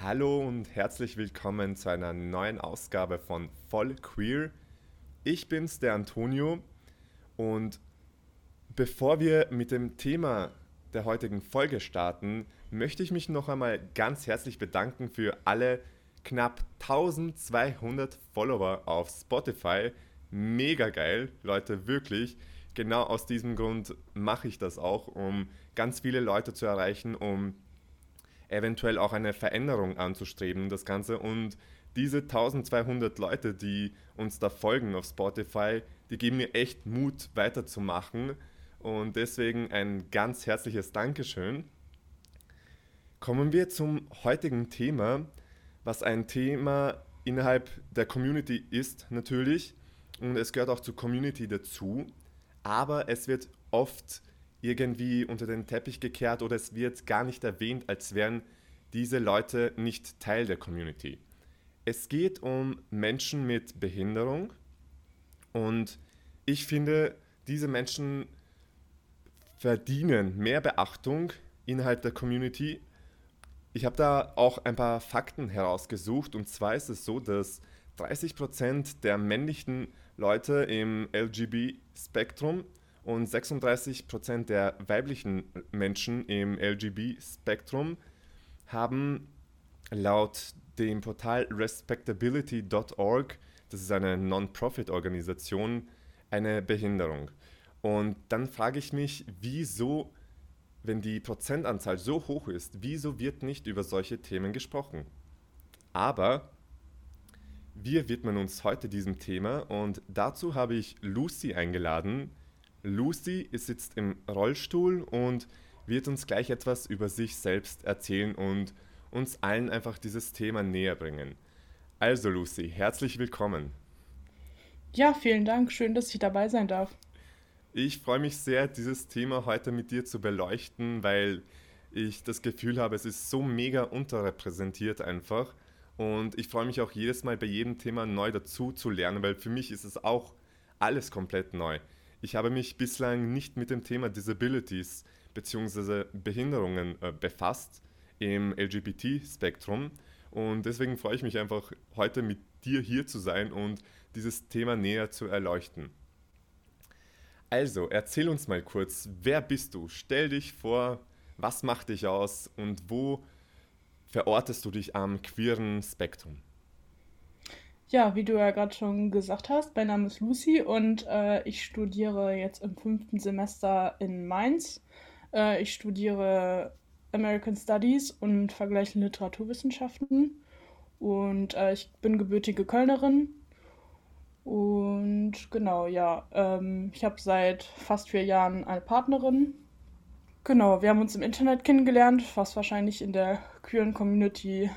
Hallo und herzlich willkommen zu einer neuen Ausgabe von Voll Queer. Ich bin's, der Antonio, und bevor wir mit dem Thema der heutigen Folge starten, möchte ich mich noch einmal ganz herzlich bedanken für alle knapp 1200 Follower auf Spotify. Mega geil, Leute, wirklich. Genau aus diesem Grund mache ich das auch, um ganz viele Leute zu erreichen, um eventuell auch eine Veränderung anzustreben, das Ganze. Und diese 1200 Leute, die uns da folgen auf Spotify, die geben mir echt Mut, weiterzumachen. Und deswegen ein ganz herzliches Dankeschön. Kommen wir zum heutigen Thema, was ein Thema innerhalb der Community ist natürlich. Und es gehört auch zur Community dazu. Aber es wird oft irgendwie unter den Teppich gekehrt oder es wird gar nicht erwähnt, als wären diese Leute nicht Teil der Community. Es geht um Menschen mit Behinderung und ich finde, diese Menschen verdienen mehr Beachtung innerhalb der Community. Ich habe da auch ein paar Fakten herausgesucht und zwar ist es so, dass 30% der männlichen Leute im LGB-Spektrum und 36% der weiblichen Menschen im LGB-Spektrum haben laut dem Portal respectability.org, das ist eine Non-Profit-Organisation, eine Behinderung. Und dann frage ich mich, wieso, wenn die Prozentanzahl so hoch ist, wieso wird nicht über solche Themen gesprochen? Aber wir widmen uns heute diesem Thema und dazu habe ich Lucy eingeladen. Lucy sitzt im Rollstuhl und wird uns gleich etwas über sich selbst erzählen und uns allen einfach dieses Thema näher bringen. Also Lucy, herzlich willkommen. Ja, vielen Dank. Schön, dass ich dabei sein darf. Ich freue mich sehr, dieses Thema heute mit dir zu beleuchten, weil ich das Gefühl habe, es ist so mega unterrepräsentiert einfach. Und ich freue mich auch jedes Mal bei jedem Thema neu dazu zu lernen, weil für mich ist es auch alles komplett neu. Ich habe mich bislang nicht mit dem Thema Disabilities bzw. Behinderungen äh, befasst im LGBT-Spektrum. Und deswegen freue ich mich einfach, heute mit dir hier zu sein und dieses Thema näher zu erleuchten. Also, erzähl uns mal kurz, wer bist du? Stell dich vor, was macht dich aus und wo verortest du dich am queeren Spektrum? Ja, wie du ja gerade schon gesagt hast, mein Name ist Lucy und äh, ich studiere jetzt im fünften Semester in Mainz. Äh, ich studiere American Studies und vergleichende Literaturwissenschaften und äh, ich bin gebürtige Kölnerin. Und genau, ja, ähm, ich habe seit fast vier Jahren eine Partnerin. Genau, wir haben uns im Internet kennengelernt, was wahrscheinlich in der queeren Community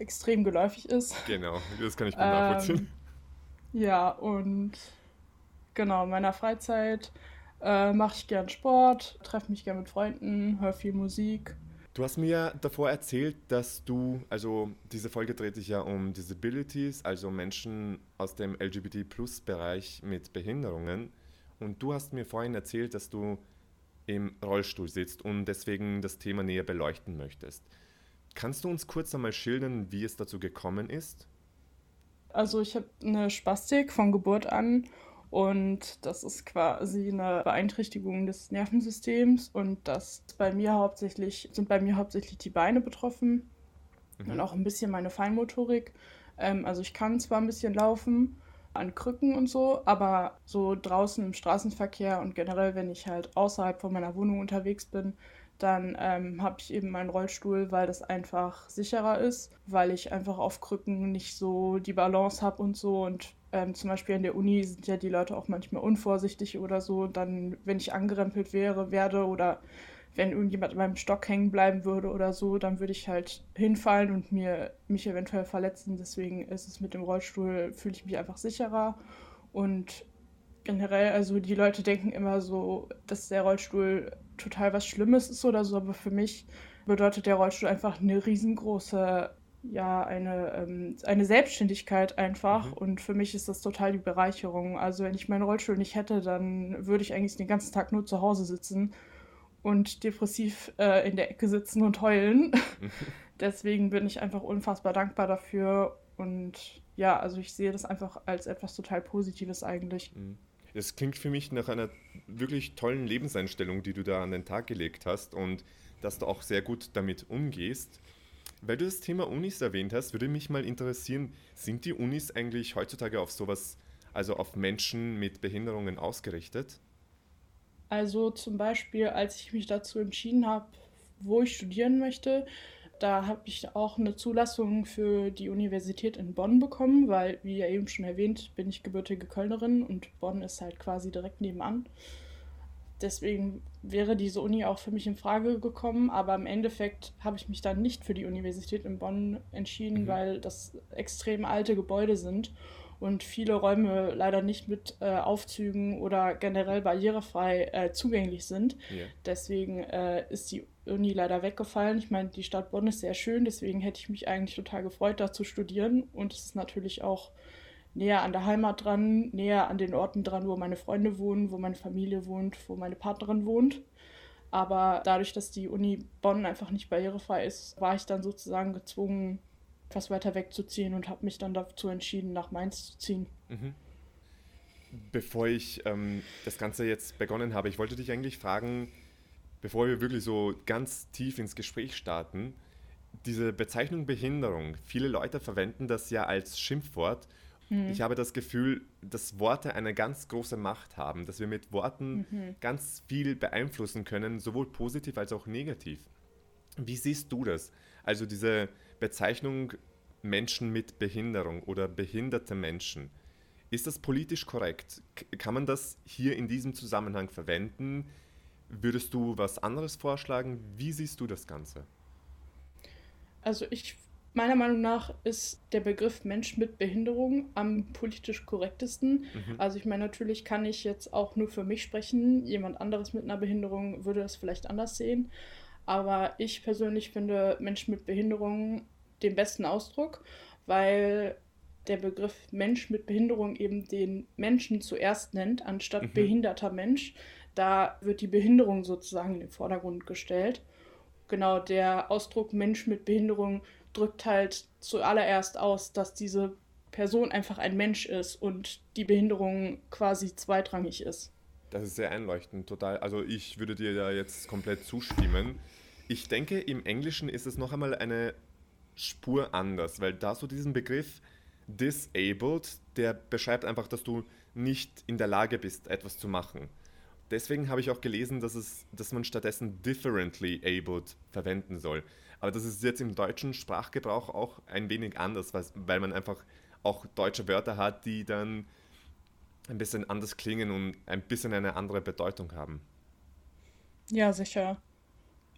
extrem geläufig ist. Genau, das kann ich gut nachvollziehen. Ähm, ja, und genau, in meiner Freizeit äh, mache ich gern Sport, treffe mich gern mit Freunden, höre viel Musik. Du hast mir davor erzählt, dass du, also diese Folge dreht sich ja um Disabilities, also Menschen aus dem LGBT-Plus-Bereich mit Behinderungen. Und du hast mir vorhin erzählt, dass du im Rollstuhl sitzt und deswegen das Thema näher beleuchten möchtest. Kannst du uns kurz einmal schildern, wie es dazu gekommen ist? Also ich habe eine Spastik von Geburt an und das ist quasi eine Beeinträchtigung des Nervensystems und das bei mir hauptsächlich sind bei mir hauptsächlich die Beine betroffen mhm. und auch ein bisschen meine Feinmotorik. Ähm, also ich kann zwar ein bisschen laufen an Krücken und so, aber so draußen im Straßenverkehr und generell, wenn ich halt außerhalb von meiner Wohnung unterwegs bin, dann ähm, habe ich eben meinen Rollstuhl, weil das einfach sicherer ist, weil ich einfach auf Krücken nicht so die Balance habe und so. Und ähm, zum Beispiel in der Uni sind ja die Leute auch manchmal unvorsichtig oder so. Dann, wenn ich angerempelt wäre, werde oder wenn irgendjemand an meinem Stock hängen bleiben würde oder so, dann würde ich halt hinfallen und mir mich eventuell verletzen. Deswegen ist es mit dem Rollstuhl, fühle ich mich einfach sicherer. Und generell, also die Leute denken immer so, dass der Rollstuhl total was Schlimmes ist oder so, aber für mich bedeutet der Rollstuhl einfach eine riesengroße, ja, eine, ähm, eine Selbstständigkeit einfach. Mhm. Und für mich ist das total die Bereicherung. Also wenn ich meinen Rollstuhl nicht hätte, dann würde ich eigentlich den ganzen Tag nur zu Hause sitzen und depressiv äh, in der Ecke sitzen und heulen. deswegen bin ich einfach unfassbar dankbar dafür und ja, also ich sehe das einfach als etwas total Positives eigentlich. Mhm. Es klingt für mich nach einer wirklich tollen Lebenseinstellung, die du da an den Tag gelegt hast und dass du auch sehr gut damit umgehst. Weil du das Thema Unis erwähnt hast, würde mich mal interessieren, sind die Unis eigentlich heutzutage auf sowas, also auf Menschen mit Behinderungen ausgerichtet? Also zum Beispiel, als ich mich dazu entschieden habe, wo ich studieren möchte, da habe ich auch eine Zulassung für die Universität in Bonn bekommen, weil, wie ja eben schon erwähnt, bin ich gebürtige Kölnerin und Bonn ist halt quasi direkt nebenan. Deswegen wäre diese Uni auch für mich in Frage gekommen, aber im Endeffekt habe ich mich dann nicht für die Universität in Bonn entschieden, mhm. weil das extrem alte Gebäude sind und viele Räume leider nicht mit äh, Aufzügen oder generell barrierefrei äh, zugänglich sind. Yeah. Deswegen äh, ist die Uni leider weggefallen. Ich meine, die Stadt Bonn ist sehr schön, deswegen hätte ich mich eigentlich total gefreut, da zu studieren. Und es ist natürlich auch näher an der Heimat dran, näher an den Orten dran, wo meine Freunde wohnen, wo meine Familie wohnt, wo meine Partnerin wohnt. Aber dadurch, dass die Uni Bonn einfach nicht barrierefrei ist, war ich dann sozusagen gezwungen, etwas weiter wegzuziehen und habe mich dann dazu entschieden, nach Mainz zu ziehen. Mhm. Bevor ich ähm, das Ganze jetzt begonnen habe, ich wollte dich eigentlich fragen, bevor wir wirklich so ganz tief ins Gespräch starten, diese Bezeichnung Behinderung, viele Leute verwenden das ja als Schimpfwort. Mhm. Ich habe das Gefühl, dass Worte eine ganz große Macht haben, dass wir mit Worten mhm. ganz viel beeinflussen können, sowohl positiv als auch negativ. Wie siehst du das? Also diese Bezeichnung Menschen mit Behinderung oder behinderte Menschen. Ist das politisch korrekt? Kann man das hier in diesem Zusammenhang verwenden? Würdest du was anderes vorschlagen? Wie siehst du das Ganze? Also ich meiner Meinung nach ist der Begriff Mensch mit Behinderung am politisch korrektesten. Mhm. Also ich meine, natürlich kann ich jetzt auch nur für mich sprechen. Jemand anderes mit einer Behinderung würde das vielleicht anders sehen. Aber ich persönlich finde Menschen mit Behinderung den besten Ausdruck, weil der Begriff Mensch mit Behinderung eben den Menschen zuerst nennt, anstatt mhm. behinderter Mensch. Da wird die Behinderung sozusagen in den Vordergrund gestellt. Genau, der Ausdruck Mensch mit Behinderung drückt halt zuallererst aus, dass diese Person einfach ein Mensch ist und die Behinderung quasi zweitrangig ist. Das ist sehr einleuchtend, total. Also ich würde dir da jetzt komplett zustimmen. Ich denke, im Englischen ist es noch einmal eine Spur anders, weil da so diesen Begriff disabled, der beschreibt einfach, dass du nicht in der Lage bist, etwas zu machen. Deswegen habe ich auch gelesen, dass, es, dass man stattdessen differently abled verwenden soll. Aber das ist jetzt im deutschen Sprachgebrauch auch ein wenig anders, weil man einfach auch deutsche Wörter hat, die dann ein bisschen anders klingen und ein bisschen eine andere Bedeutung haben. Ja, sicher.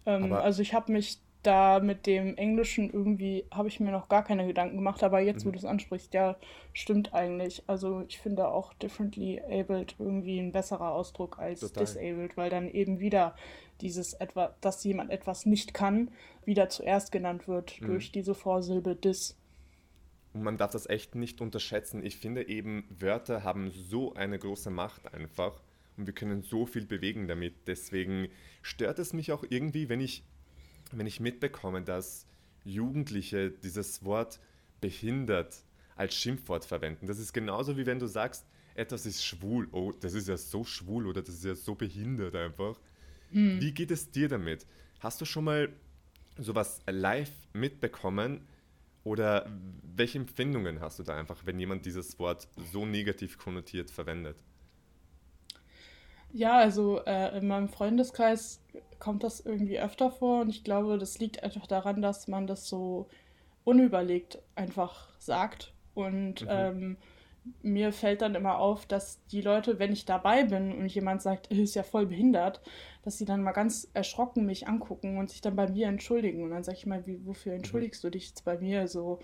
Ähm, also ich habe mich da mit dem Englischen irgendwie, habe ich mir noch gar keine Gedanken gemacht, aber jetzt, mhm. wo du es ansprichst, ja, stimmt eigentlich. Also ich finde auch differently abled irgendwie ein besserer Ausdruck als Total. disabled, weil dann eben wieder dieses etwa, dass jemand etwas nicht kann, wieder zuerst genannt wird mhm. durch diese Vorsilbe dis. Und man darf das echt nicht unterschätzen. Ich finde eben, Wörter haben so eine große Macht einfach und wir können so viel bewegen damit. Deswegen stört es mich auch irgendwie, wenn ich, wenn ich mitbekomme, dass Jugendliche dieses Wort behindert als Schimpfwort verwenden. Das ist genauso wie wenn du sagst, etwas ist schwul. Oh, das ist ja so schwul oder das ist ja so behindert einfach. Mhm. Wie geht es dir damit? Hast du schon mal sowas live mitbekommen oder welche Empfindungen hast du da einfach, wenn jemand dieses Wort so negativ konnotiert verwendet? Ja, also äh, in meinem Freundeskreis kommt das irgendwie öfter vor und ich glaube, das liegt einfach daran, dass man das so unüberlegt einfach sagt. Und mhm. ähm, mir fällt dann immer auf, dass die Leute, wenn ich dabei bin und jemand sagt, er ist ja voll behindert, dass sie dann mal ganz erschrocken mich angucken und sich dann bei mir entschuldigen. Und dann sage ich mal, wie, wofür mhm. entschuldigst du dich jetzt bei mir? So,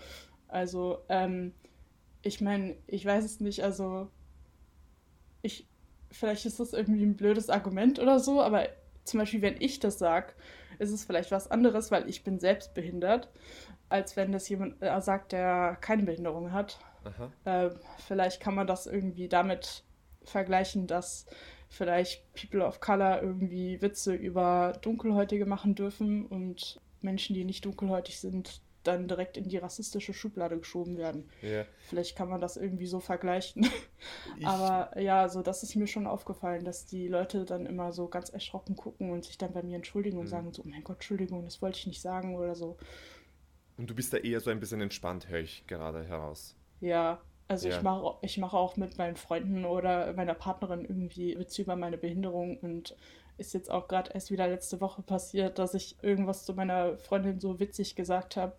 also, ähm, ich meine, ich weiß es nicht, also ich, vielleicht ist das irgendwie ein blödes Argument oder so, aber zum Beispiel, wenn ich das sage, ist es vielleicht was anderes, weil ich bin selbst behindert, als wenn das jemand äh, sagt, der keine Behinderung hat. Äh, vielleicht kann man das irgendwie damit vergleichen, dass vielleicht People of Color irgendwie Witze über Dunkelhäutige machen dürfen und Menschen, die nicht dunkelhäutig sind, dann direkt in die rassistische Schublade geschoben werden. Ja. Vielleicht kann man das irgendwie so vergleichen. Ich... Aber ja, so das ist mir schon aufgefallen, dass die Leute dann immer so ganz erschrocken gucken und sich dann bei mir entschuldigen und mhm. sagen so, oh mein Gott, Entschuldigung, das wollte ich nicht sagen oder so. Und du bist da eher so ein bisschen entspannt, höre ich gerade heraus. Ja, also ja. ich mache ich mache auch mit meinen Freunden oder meiner Partnerin irgendwie Witze über meine Behinderung und ist jetzt auch gerade erst wieder letzte Woche passiert, dass ich irgendwas zu meiner Freundin so witzig gesagt habe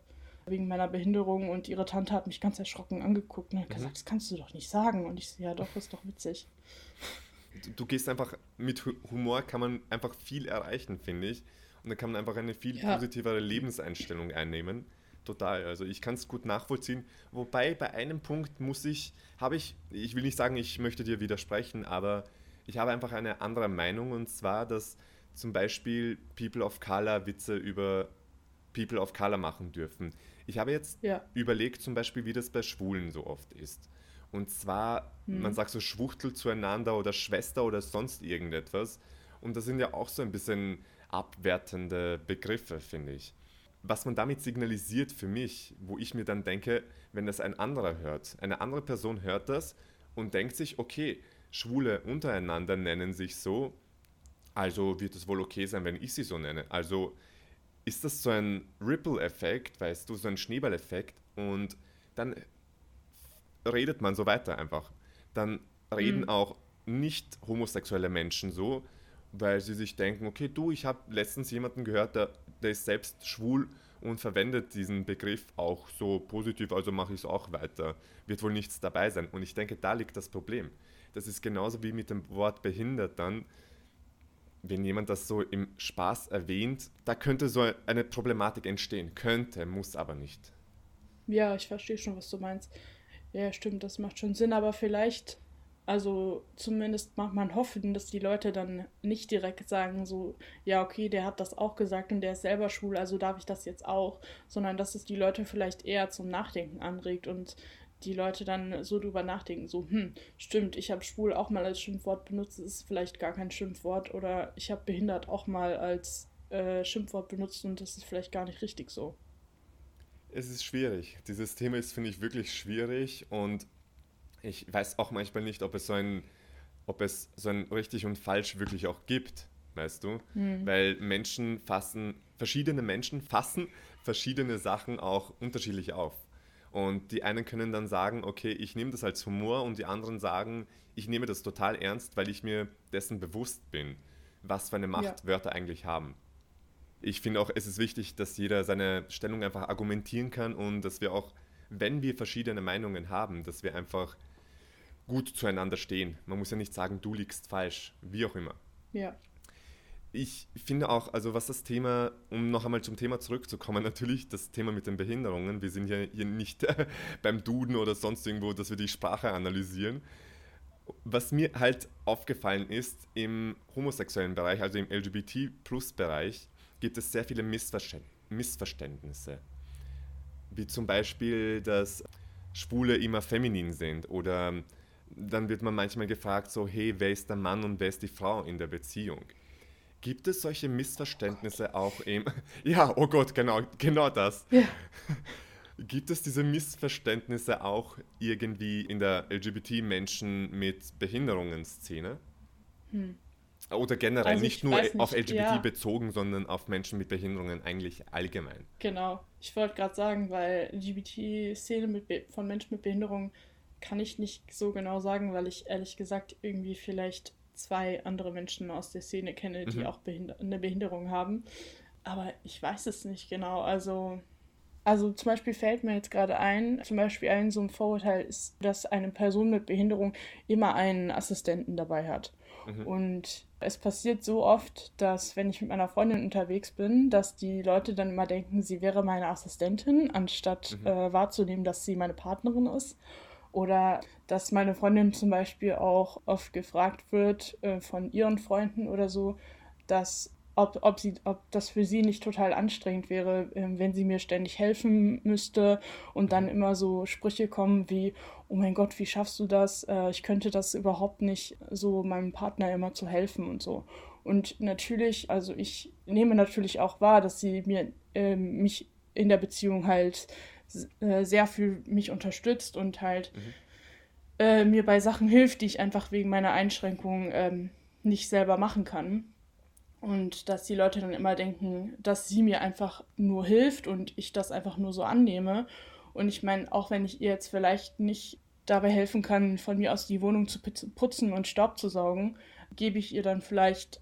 wegen meiner Behinderung und ihre Tante hat mich ganz erschrocken angeguckt und hat mhm. gesagt, das kannst du doch nicht sagen. Und ich so, ja doch, ist doch witzig. Du, du gehst einfach, mit Humor kann man einfach viel erreichen, finde ich. Und da kann man einfach eine viel ja. positivere Lebenseinstellung einnehmen. Total. Also ich kann es gut nachvollziehen. Wobei bei einem Punkt muss ich, habe ich, ich will nicht sagen, ich möchte dir widersprechen, aber ich habe einfach eine andere Meinung und zwar, dass zum Beispiel People of Color Witze über People of Color machen dürfen. Ich habe jetzt ja. überlegt, zum Beispiel, wie das bei Schwulen so oft ist. Und zwar, hm. man sagt so Schwuchtel zueinander oder Schwester oder sonst irgendetwas. Und das sind ja auch so ein bisschen abwertende Begriffe, finde ich. Was man damit signalisiert für mich, wo ich mir dann denke, wenn das ein anderer hört, eine andere Person hört das und denkt sich, okay, Schwule untereinander nennen sich so, also wird es wohl okay sein, wenn ich sie so nenne. Also ist das so ein Ripple-Effekt, weißt du, so ein Schneeball-Effekt und dann redet man so weiter einfach. Dann reden mhm. auch nicht homosexuelle Menschen so, weil sie sich denken, okay, du, ich habe letztens jemanden gehört, der, der ist selbst schwul und verwendet diesen Begriff auch so positiv, also mache ich es auch weiter. Wird wohl nichts dabei sein. Und ich denke, da liegt das Problem. Das ist genauso wie mit dem Wort behindert dann wenn jemand das so im Spaß erwähnt, da könnte so eine Problematik entstehen. Könnte, muss aber nicht. Ja, ich verstehe schon, was du meinst. Ja, stimmt, das macht schon Sinn, aber vielleicht, also zumindest macht man hoffen, dass die Leute dann nicht direkt sagen, so, ja, okay, der hat das auch gesagt und der ist selber schwul, also darf ich das jetzt auch, sondern dass es die Leute vielleicht eher zum Nachdenken anregt und die Leute dann so drüber nachdenken, so, hm, stimmt, ich habe schwul auch mal als Schimpfwort benutzt, das ist vielleicht gar kein Schimpfwort oder ich habe behindert auch mal als äh, Schimpfwort benutzt und das ist vielleicht gar nicht richtig so. Es ist schwierig. Dieses Thema ist, finde ich, wirklich schwierig und ich weiß auch manchmal nicht, ob es so ein, ob es so ein richtig und falsch wirklich auch gibt, weißt du? Hm. Weil Menschen fassen, verschiedene Menschen fassen verschiedene Sachen auch unterschiedlich auf. Und die einen können dann sagen, okay, ich nehme das als Humor und die anderen sagen, ich nehme das total ernst, weil ich mir dessen bewusst bin, was für eine Macht ja. Wörter eigentlich haben. Ich finde auch, es ist wichtig, dass jeder seine Stellung einfach argumentieren kann und dass wir auch, wenn wir verschiedene Meinungen haben, dass wir einfach gut zueinander stehen. Man muss ja nicht sagen, du liegst falsch, wie auch immer. Ja ich finde auch, also was das Thema, um noch einmal zum Thema zurückzukommen, natürlich das Thema mit den Behinderungen. Wir sind ja hier nicht beim Duden oder sonst irgendwo, dass wir die Sprache analysieren. Was mir halt aufgefallen ist, im homosexuellen Bereich, also im LGBT-Plus-Bereich, gibt es sehr viele Missverständ Missverständnisse. Wie zum Beispiel, dass Schwule immer feminin sind oder dann wird man manchmal gefragt, so, hey, wer ist der Mann und wer ist die Frau in der Beziehung? Gibt es solche Missverständnisse auch im. Ja, oh Gott, genau, genau das. Ja. Gibt es diese Missverständnisse auch irgendwie in der LGBT-Menschen mit Behinderungen-Szene? Hm. Oder generell also nicht nur nicht, auf LGBT ja. bezogen, sondern auf Menschen mit Behinderungen eigentlich allgemein. Genau. Ich wollte gerade sagen, weil LGBT-Szene von Menschen mit Behinderungen kann ich nicht so genau sagen, weil ich ehrlich gesagt irgendwie vielleicht zwei andere Menschen aus der Szene kenne, die mhm. auch behinder eine Behinderung haben. Aber ich weiß es nicht genau. Also, also zum Beispiel fällt mir jetzt gerade ein, zum Beispiel ein so ein Vorurteil ist, dass eine Person mit Behinderung immer einen Assistenten dabei hat. Mhm. Und es passiert so oft, dass wenn ich mit meiner Freundin unterwegs bin, dass die Leute dann immer denken, sie wäre meine Assistentin, anstatt mhm. äh, wahrzunehmen, dass sie meine Partnerin ist. Oder dass meine Freundin zum Beispiel auch oft gefragt wird äh, von ihren Freunden oder so, dass ob, ob, sie, ob das für sie nicht total anstrengend wäre, äh, wenn sie mir ständig helfen müsste und dann immer so Sprüche kommen wie, oh mein Gott, wie schaffst du das? Äh, ich könnte das überhaupt nicht, so meinem Partner immer zu helfen und so. Und natürlich, also ich nehme natürlich auch wahr, dass sie mir äh, mich in der Beziehung halt äh, sehr viel mich unterstützt und halt mhm. äh, mir bei Sachen hilft, die ich einfach wegen meiner Einschränkungen ähm, nicht selber machen kann. Und dass die Leute dann immer denken, dass sie mir einfach nur hilft und ich das einfach nur so annehme. Und ich meine, auch wenn ich ihr jetzt vielleicht nicht dabei helfen kann, von mir aus die Wohnung zu putzen und Staub zu saugen, gebe ich ihr dann vielleicht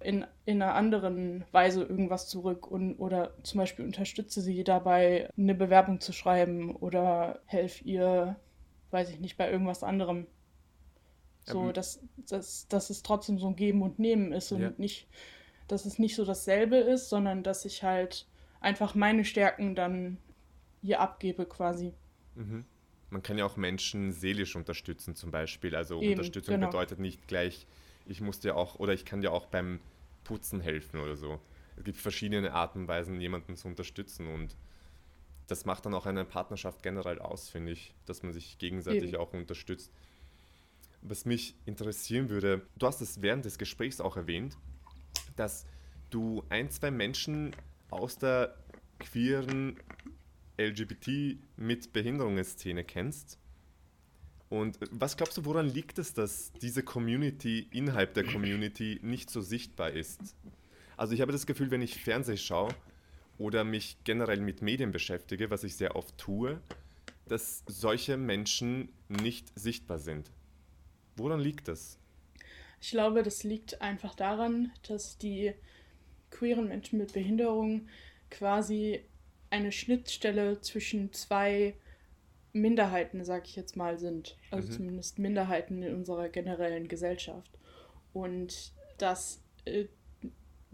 in, in einer anderen Weise irgendwas zurück und oder zum Beispiel unterstütze sie dabei, eine Bewerbung zu schreiben oder helfe ihr, weiß ich nicht, bei irgendwas anderem. So, ja, dass, dass, dass es trotzdem so ein Geben und Nehmen ist und ja. nicht, dass es nicht so dasselbe ist, sondern dass ich halt einfach meine Stärken dann ihr abgebe quasi. Mhm. Man kann ja auch Menschen seelisch unterstützen zum Beispiel. Also Eben, Unterstützung genau. bedeutet nicht gleich, ich muss dir auch, oder ich kann dir auch beim Putzen helfen oder so. Es gibt verschiedene Arten und Weisen, jemanden zu unterstützen und das macht dann auch eine Partnerschaft generell aus, finde ich, dass man sich gegenseitig Eben. auch unterstützt. Was mich interessieren würde, du hast es während des Gesprächs auch erwähnt, dass du ein, zwei Menschen aus der queeren LGBT mit Behinderungsszene kennst. Und was glaubst du, woran liegt es, dass diese Community innerhalb der Community nicht so sichtbar ist? Also ich habe das Gefühl, wenn ich Fernseh schaue oder mich generell mit Medien beschäftige, was ich sehr oft tue, dass solche Menschen nicht sichtbar sind. Woran liegt das? Ich glaube, das liegt einfach daran, dass die queeren Menschen mit Behinderung quasi eine Schnittstelle zwischen zwei Minderheiten, sag ich jetzt mal, sind. Also mhm. zumindest Minderheiten in unserer generellen Gesellschaft. Und dass, äh,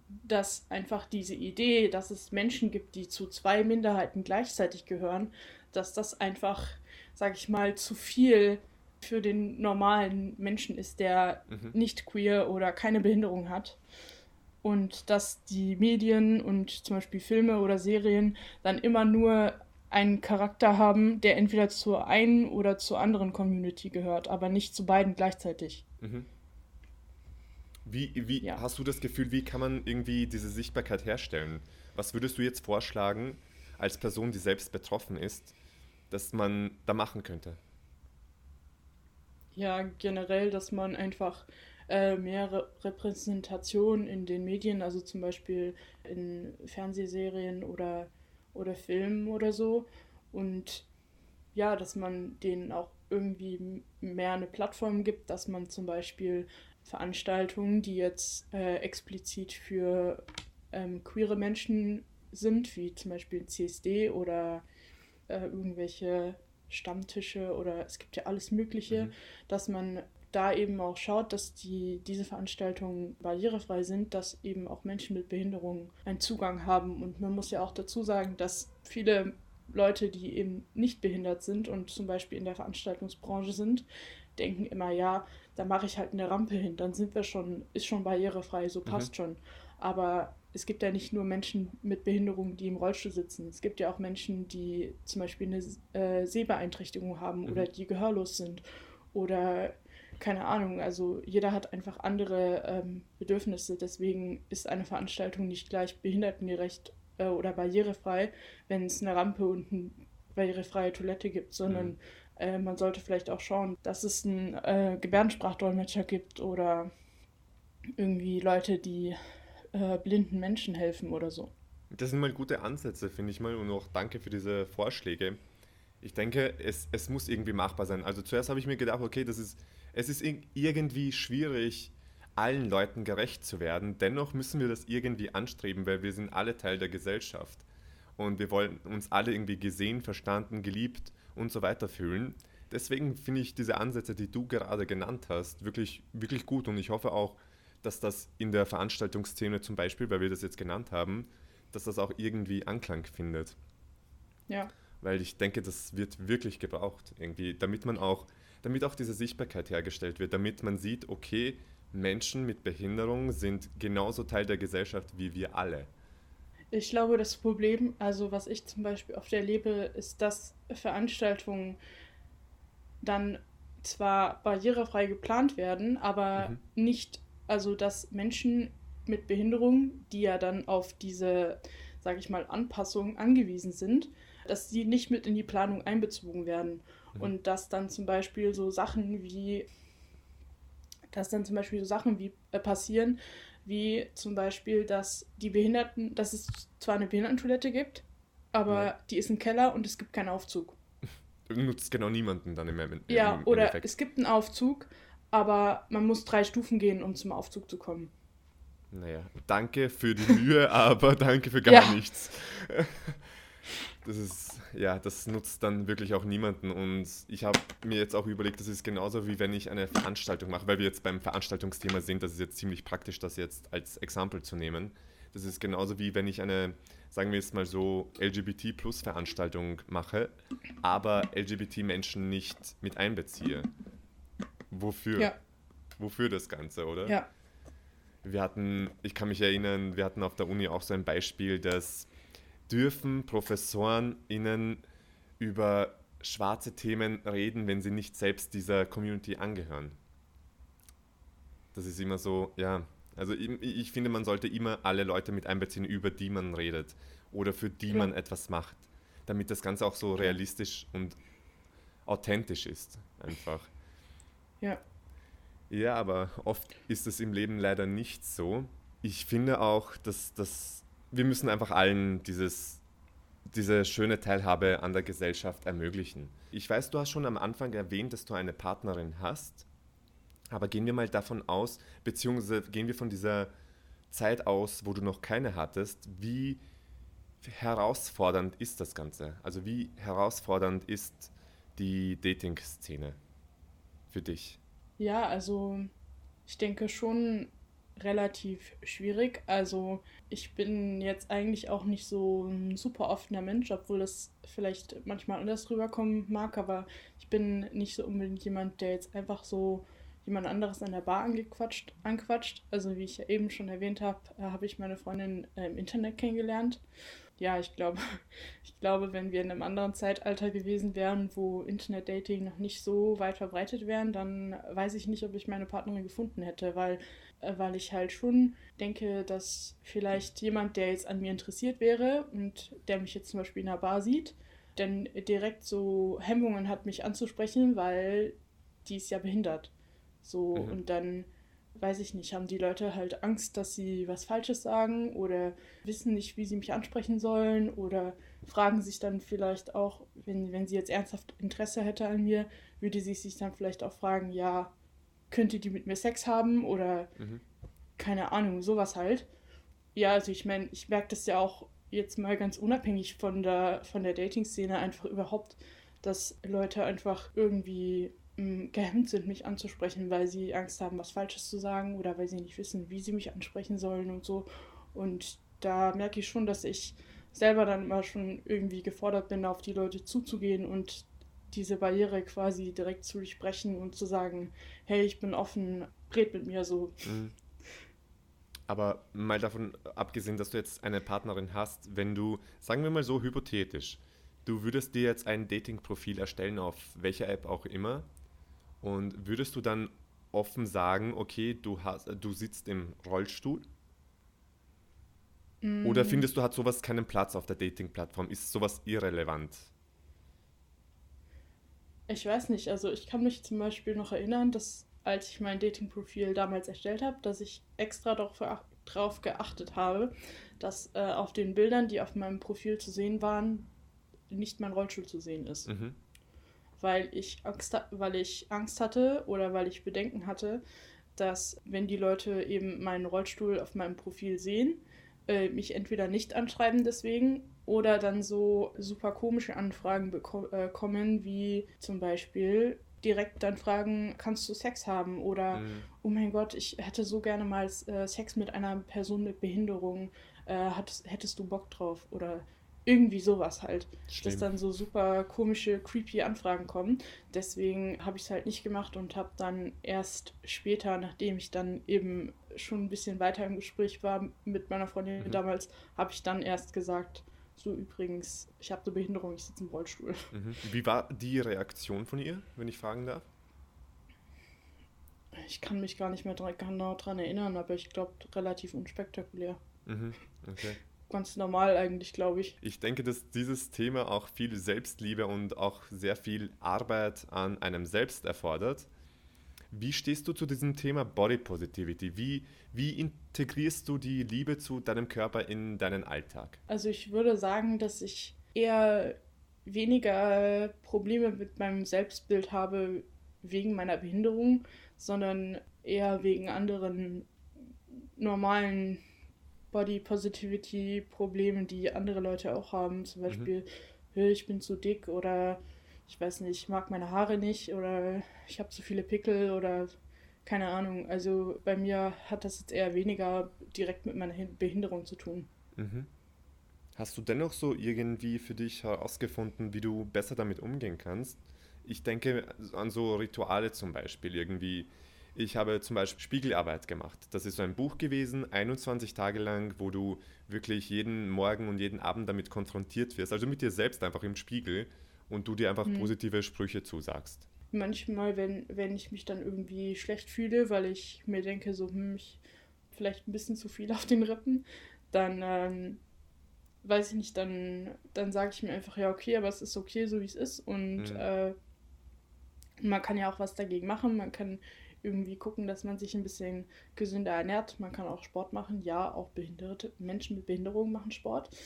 dass einfach diese Idee, dass es Menschen gibt, die zu zwei Minderheiten gleichzeitig gehören, dass das einfach, sag ich mal, zu viel für den normalen Menschen ist, der mhm. nicht queer oder keine Behinderung hat und dass die Medien und zum Beispiel Filme oder Serien dann immer nur einen Charakter haben, der entweder zur einen oder zur anderen Community gehört, aber nicht zu beiden gleichzeitig. Mhm. Wie, wie ja. hast du das Gefühl, wie kann man irgendwie diese Sichtbarkeit herstellen? Was würdest du jetzt vorschlagen, als Person, die selbst betroffen ist, dass man da machen könnte? Ja, generell, dass man einfach äh, mehr Re Repräsentation in den Medien, also zum Beispiel in Fernsehserien oder, oder Filmen oder so. Und ja, dass man denen auch irgendwie mehr eine Plattform gibt, dass man zum Beispiel Veranstaltungen, die jetzt äh, explizit für ähm, queere Menschen sind, wie zum Beispiel CSD oder äh, irgendwelche Stammtische oder es gibt ja alles Mögliche, mhm. dass man da eben auch schaut, dass die, diese Veranstaltungen barrierefrei sind, dass eben auch Menschen mit Behinderungen einen Zugang haben. Und man muss ja auch dazu sagen, dass viele Leute, die eben nicht behindert sind und zum Beispiel in der Veranstaltungsbranche sind, denken immer, ja, da mache ich halt eine Rampe hin, dann sind wir schon, ist schon barrierefrei, so passt mhm. schon. Aber es gibt ja nicht nur Menschen mit Behinderungen, die im Rollstuhl sitzen. Es gibt ja auch Menschen, die zum Beispiel eine äh, Sehbeeinträchtigung haben mhm. oder die gehörlos sind oder keine Ahnung, also jeder hat einfach andere ähm, Bedürfnisse. Deswegen ist eine Veranstaltung nicht gleich behindertengerecht äh, oder barrierefrei, wenn es eine Rampe und eine barrierefreie Toilette gibt, sondern mhm. äh, man sollte vielleicht auch schauen, dass es einen äh, Gebärdensprachdolmetscher gibt oder irgendwie Leute, die äh, blinden Menschen helfen oder so. Das sind mal gute Ansätze, finde ich mal, und auch danke für diese Vorschläge. Ich denke, es, es muss irgendwie machbar sein. Also zuerst habe ich mir gedacht, okay, das ist es ist irgendwie schwierig, allen Leuten gerecht zu werden. Dennoch müssen wir das irgendwie anstreben, weil wir sind alle Teil der Gesellschaft. Und wir wollen uns alle irgendwie gesehen, verstanden, geliebt und so weiter fühlen. Deswegen finde ich diese Ansätze, die du gerade genannt hast, wirklich, wirklich gut. Und ich hoffe auch, dass das in der Veranstaltungsszene zum Beispiel, weil wir das jetzt genannt haben, dass das auch irgendwie Anklang findet. Ja. Weil ich denke, das wird wirklich gebraucht, irgendwie, damit man auch damit auch diese Sichtbarkeit hergestellt wird, damit man sieht, okay, Menschen mit Behinderung sind genauso Teil der Gesellschaft wie wir alle. Ich glaube, das Problem, also was ich zum Beispiel oft erlebe, ist, dass Veranstaltungen dann zwar barrierefrei geplant werden, aber mhm. nicht, also dass Menschen mit Behinderung, die ja dann auf diese, sage ich mal, Anpassung angewiesen sind, dass sie nicht mit in die Planung einbezogen werden. Mhm. Und dass dann zum Beispiel so Sachen wie, dass dann zum Beispiel so Sachen wie äh, passieren, wie zum Beispiel, dass die Behinderten, dass es zwar eine Behindertentoilette gibt, aber ja. die ist im Keller und es gibt keinen Aufzug. Nutzt genau niemanden dann im, im Ja, im oder Effekt. es gibt einen Aufzug, aber man muss drei Stufen gehen, um zum Aufzug zu kommen. Naja, danke für die Mühe, aber danke für gar ja. nichts. Das ist, ja, das nutzt dann wirklich auch niemanden. Und ich habe mir jetzt auch überlegt, das ist genauso wie wenn ich eine Veranstaltung mache, weil wir jetzt beim Veranstaltungsthema sind, das ist jetzt ziemlich praktisch, das jetzt als Exempel zu nehmen. Das ist genauso wie wenn ich eine, sagen wir jetzt mal so, LGBT-Plus-Veranstaltung mache, aber LGBT-Menschen nicht mit einbeziehe. Wofür? Ja. Wofür das Ganze, oder? Ja. Wir hatten, ich kann mich erinnern, wir hatten auf der Uni auch so ein Beispiel, dass dürfen Professoren ihnen über schwarze Themen reden, wenn sie nicht selbst dieser Community angehören. Das ist immer so, ja. Also ich, ich finde, man sollte immer alle Leute mit einbeziehen, über die man redet oder für die ja. man etwas macht, damit das Ganze auch so realistisch und authentisch ist, einfach. Ja. Ja, aber oft ist es im Leben leider nicht so. Ich finde auch, dass das wir müssen einfach allen dieses, diese schöne Teilhabe an der Gesellschaft ermöglichen. Ich weiß, du hast schon am Anfang erwähnt, dass du eine Partnerin hast, aber gehen wir mal davon aus, beziehungsweise gehen wir von dieser Zeit aus, wo du noch keine hattest, wie herausfordernd ist das Ganze? Also wie herausfordernd ist die Dating-Szene für dich? Ja, also ich denke schon relativ schwierig. Also ich bin jetzt eigentlich auch nicht so ein super offener Mensch, obwohl das vielleicht manchmal anders rüberkommen mag, aber ich bin nicht so unbedingt jemand, der jetzt einfach so jemand anderes an der Bar angequatscht, anquatscht. Also wie ich ja eben schon erwähnt habe, äh, habe ich meine Freundin äh, im Internet kennengelernt. Ja, ich glaube, ich glaube, wenn wir in einem anderen Zeitalter gewesen wären, wo Internet-Dating noch nicht so weit verbreitet wären, dann weiß ich nicht, ob ich meine Partnerin gefunden hätte, weil weil ich halt schon denke, dass vielleicht jemand, der jetzt an mir interessiert wäre und der mich jetzt zum Beispiel in einer Bar sieht, dann direkt so Hemmungen hat, mich anzusprechen, weil die ist ja behindert. So, mhm. und dann weiß ich nicht, haben die Leute halt Angst, dass sie was Falsches sagen oder wissen nicht, wie sie mich ansprechen sollen oder fragen sich dann vielleicht auch, wenn, wenn sie jetzt ernsthaft Interesse hätte an mir, würde sie sich dann vielleicht auch fragen, ja, könnte die mit mir Sex haben oder mhm. keine Ahnung, sowas halt. Ja, also ich meine, ich merke das ja auch jetzt mal ganz unabhängig von der, von der Dating-Szene einfach überhaupt, dass Leute einfach irgendwie mh, hm, gehemmt sind, mich anzusprechen, weil sie Angst haben, was Falsches zu sagen oder weil sie nicht wissen, wie sie mich ansprechen sollen und so. Und da merke ich schon, dass ich selber dann immer schon irgendwie gefordert bin, auf die Leute zuzugehen und diese Barriere quasi direkt zu durchbrechen und zu sagen, hey, ich bin offen, red mit mir so. Mhm. Aber mal davon abgesehen, dass du jetzt eine Partnerin hast, wenn du, sagen wir mal so hypothetisch, du würdest dir jetzt ein Dating-Profil erstellen, auf welcher App auch immer, und würdest du dann offen sagen, okay, du, hast, du sitzt im Rollstuhl? Mm. Oder findest du, hat sowas keinen Platz auf der Dating-Plattform? Ist sowas irrelevant? Ich weiß nicht, also ich kann mich zum Beispiel noch erinnern, dass als ich mein Dating-Profil damals erstellt habe, dass ich extra darauf geachtet habe, dass äh, auf den Bildern, die auf meinem Profil zu sehen waren, nicht mein Rollstuhl zu sehen ist. Mhm. Weil, ich Angst, weil ich Angst hatte oder weil ich Bedenken hatte, dass wenn die Leute eben meinen Rollstuhl auf meinem Profil sehen, äh, mich entweder nicht anschreiben deswegen oder dann so super komische Anfragen bekommen, äh, wie zum Beispiel direkt dann fragen, kannst du Sex haben? Oder, mhm. oh mein Gott, ich hätte so gerne mal äh, Sex mit einer Person mit Behinderung. Äh, hattest, hättest du Bock drauf? Oder irgendwie sowas halt. Schlimm. Dass dann so super komische, creepy Anfragen kommen. Deswegen habe ich es halt nicht gemacht und habe dann erst später, nachdem ich dann eben schon ein bisschen weiter im Gespräch war mit meiner Freundin mhm. damals, habe ich dann erst gesagt, so übrigens, ich habe eine Behinderung, ich sitze im Rollstuhl. Mhm. Wie war die Reaktion von ihr, wenn ich fragen darf? ich kann mich gar nicht mehr dran, genau dran erinnern, aber ich glaube relativ unspektakulär. Mhm, okay. Ganz normal eigentlich, glaube ich. Ich denke, dass dieses Thema auch viel Selbstliebe und auch sehr viel Arbeit an einem selbst erfordert. Wie stehst du zu diesem Thema Body Positivity? Wie, wie integrierst du die Liebe zu deinem Körper in deinen Alltag? Also ich würde sagen, dass ich eher weniger Probleme mit meinem Selbstbild habe wegen meiner Behinderung, sondern eher wegen anderen normalen Body Positivity Problemen, die andere Leute auch haben. Zum mhm. Beispiel, mhm. ich bin zu dick oder ich weiß nicht, ich mag meine Haare nicht oder ich habe zu viele Pickel oder keine Ahnung. Also bei mir hat das jetzt eher weniger direkt mit meiner Behinderung zu tun. Mhm. Hast du dennoch so irgendwie für dich herausgefunden, wie du besser damit umgehen kannst? Ich denke an so Rituale zum Beispiel irgendwie. Ich habe zum Beispiel Spiegelarbeit gemacht. Das ist so ein Buch gewesen, 21 Tage lang, wo du wirklich jeden Morgen und jeden Abend damit konfrontiert wirst. Also mit dir selbst einfach im Spiegel und du dir einfach hm. positive Sprüche zusagst. Manchmal, wenn, wenn ich mich dann irgendwie schlecht fühle, weil ich mir denke, so, hm, ich vielleicht ein bisschen zu viel auf den Rippen, dann ähm, weiß ich nicht, dann, dann sage ich mir einfach, ja, okay, aber es ist okay, so wie es ist. Und mhm. äh, man kann ja auch was dagegen machen. Man kann irgendwie gucken, dass man sich ein bisschen gesünder ernährt. Man kann auch Sport machen. Ja, auch behinderte Menschen mit Behinderung machen Sport.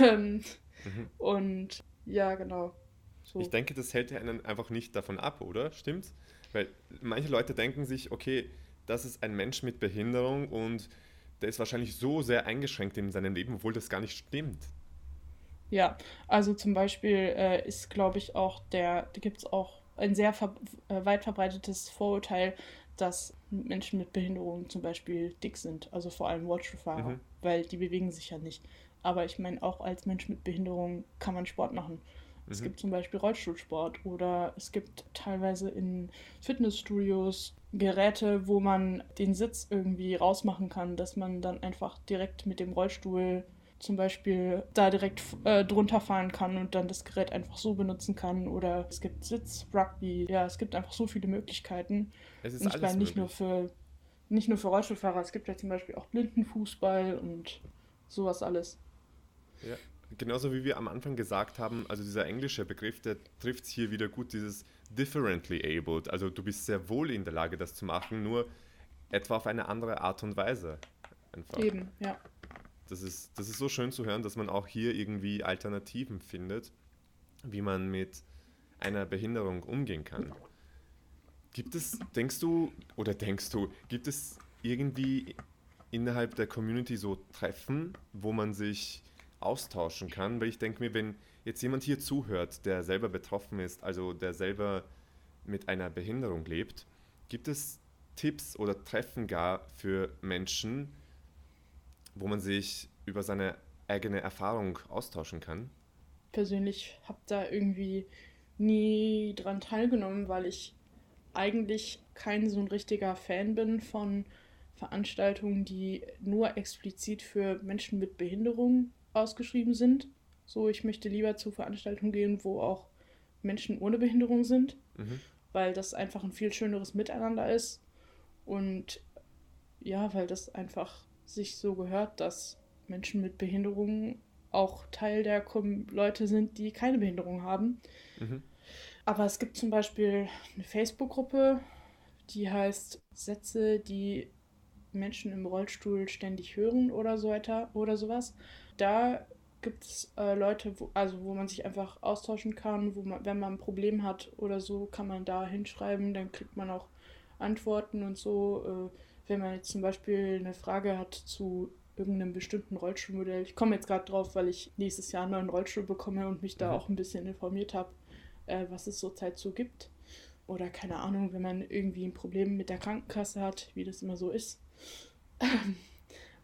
Ähm, mhm. Und ja, genau. So. Ich denke, das hält ja einen einfach nicht davon ab, oder? Stimmt's? Weil manche Leute denken sich, okay, das ist ein Mensch mit Behinderung und der ist wahrscheinlich so sehr eingeschränkt in seinem Leben, obwohl das gar nicht stimmt. Ja, also zum Beispiel äh, ist, glaube ich, auch der, da gibt es auch ein sehr ver äh, weit verbreitetes Vorurteil, dass Menschen mit Behinderungen zum Beispiel dick sind, also vor allem Rollstuhlfahrer, mhm. weil die bewegen sich ja nicht. Aber ich meine, auch als Mensch mit Behinderung kann man Sport machen. Mhm. Es gibt zum Beispiel Rollstuhlsport oder es gibt teilweise in Fitnessstudios Geräte, wo man den Sitz irgendwie rausmachen kann, dass man dann einfach direkt mit dem Rollstuhl zum Beispiel da direkt äh, drunter fahren kann und dann das Gerät einfach so benutzen kann. Oder es gibt Sitz-Rugby. Ja, es gibt einfach so viele Möglichkeiten. Es ist und ich meine nicht nur für nicht nur für Rollstuhlfahrer, es gibt ja zum Beispiel auch Blindenfußball und sowas alles. Ja, genauso wie wir am Anfang gesagt haben, also dieser englische Begriff, der trifft es hier wieder gut, dieses differently abled. Also du bist sehr wohl in der Lage, das zu machen, nur etwa auf eine andere Art und Weise. Einfach. Eben, ja. Das ist, das ist so schön zu hören, dass man auch hier irgendwie Alternativen findet, wie man mit einer Behinderung umgehen kann. Gibt es, denkst du, oder denkst du, gibt es irgendwie innerhalb der Community so Treffen, wo man sich austauschen kann? Weil ich denke mir, wenn jetzt jemand hier zuhört, der selber betroffen ist, also der selber mit einer Behinderung lebt, gibt es Tipps oder Treffen gar für Menschen, wo man sich über seine eigene Erfahrung austauschen kann? Persönlich habe da irgendwie nie dran teilgenommen, weil ich eigentlich kein so ein richtiger Fan bin von Veranstaltungen, die nur explizit für Menschen mit Behinderung ausgeschrieben sind. So, ich möchte lieber zu Veranstaltungen gehen, wo auch Menschen ohne Behinderung sind, mhm. weil das einfach ein viel schöneres Miteinander ist. Und ja, weil das einfach sich so gehört, dass Menschen mit Behinderungen auch Teil der Kom Leute sind, die keine Behinderung haben. Mhm. Aber es gibt zum Beispiel eine Facebook-Gruppe, die heißt Sätze, die Menschen im Rollstuhl ständig hören oder so weiter oder sowas. Da gibt es äh, Leute, wo, also wo man sich einfach austauschen kann, wo man, wenn man ein Problem hat oder so, kann man da hinschreiben, dann kriegt man auch Antworten und so. Äh, wenn man jetzt zum Beispiel eine Frage hat zu irgendeinem bestimmten Rollstuhlmodell. Ich komme jetzt gerade drauf, weil ich nächstes Jahr einen neuen Rollstuhl bekomme und mich da mhm. auch ein bisschen informiert habe, äh, was es zurzeit so gibt. Oder keine Ahnung, wenn man irgendwie ein Problem mit der Krankenkasse hat, wie das immer so ist.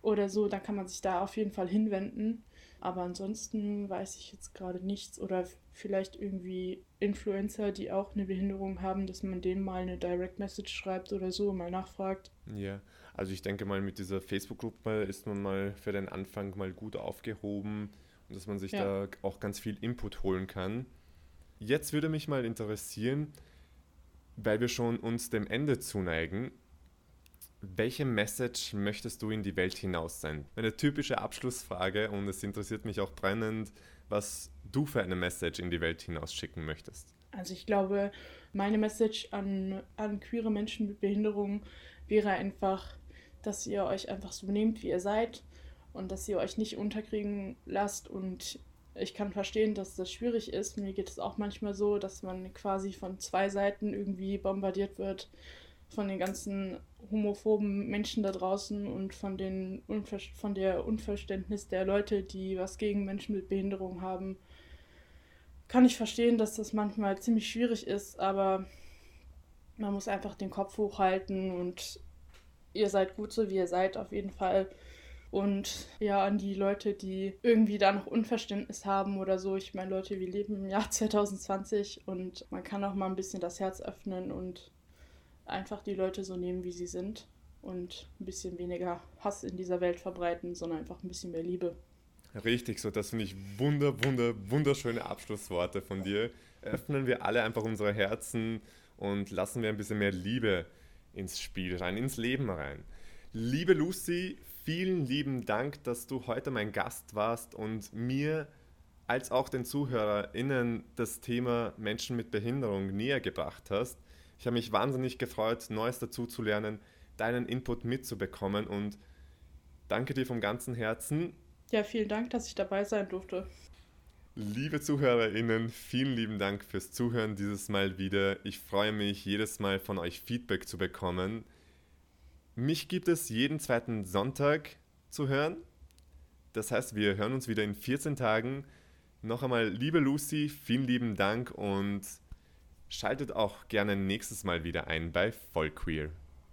Oder so, dann kann man sich da auf jeden Fall hinwenden. Aber ansonsten weiß ich jetzt gerade nichts. Oder vielleicht irgendwie Influencer, die auch eine Behinderung haben, dass man denen mal eine Direct Message schreibt oder so, mal nachfragt. Ja, also ich denke mal, mit dieser Facebook-Gruppe ist man mal für den Anfang mal gut aufgehoben und dass man sich ja. da auch ganz viel Input holen kann. Jetzt würde mich mal interessieren, weil wir schon uns dem Ende zuneigen, welche Message möchtest du in die Welt hinaus sein? Eine typische Abschlussfrage und es interessiert mich auch brennend, was du für eine Message in die Welt hinaus schicken möchtest. Also ich glaube, meine Message an, an queere Menschen mit Behinderung wäre einfach, dass ihr euch einfach so nehmt, wie ihr seid und dass ihr euch nicht unterkriegen lasst und ich kann verstehen, dass das schwierig ist. Mir geht es auch manchmal so, dass man quasi von zwei Seiten irgendwie bombardiert wird von den ganzen homophoben Menschen da draußen und von, den Unver von der Unverständnis der Leute, die was gegen Menschen mit Behinderung haben. Kann ich verstehen, dass das manchmal ziemlich schwierig ist, aber man muss einfach den Kopf hochhalten und ihr seid gut so, wie ihr seid, auf jeden Fall. Und ja, an die Leute, die irgendwie da noch Unverständnis haben oder so. Ich meine, Leute, wir leben im Jahr 2020 und man kann auch mal ein bisschen das Herz öffnen und einfach die Leute so nehmen, wie sie sind und ein bisschen weniger Hass in dieser Welt verbreiten, sondern einfach ein bisschen mehr Liebe. Richtig, so das finde ich wunder, wunder, wunderschöne Abschlussworte von dir. Öffnen wir alle einfach unsere Herzen und lassen wir ein bisschen mehr Liebe ins Spiel rein, ins Leben rein. Liebe Lucy, vielen lieben Dank, dass du heute mein Gast warst und mir als auch den ZuhörerInnen das Thema Menschen mit Behinderung näher gebracht hast. Ich habe mich wahnsinnig gefreut, Neues dazu zu lernen, deinen Input mitzubekommen und danke dir vom ganzen Herzen. Ja, vielen Dank, dass ich dabei sein durfte. Liebe ZuhörerInnen, vielen lieben Dank fürs Zuhören dieses Mal wieder. Ich freue mich, jedes Mal von euch Feedback zu bekommen. Mich gibt es jeden zweiten Sonntag zu hören. Das heißt, wir hören uns wieder in 14 Tagen. Noch einmal, liebe Lucy, vielen lieben Dank und Schaltet auch gerne nächstes Mal wieder ein bei Vollqueer.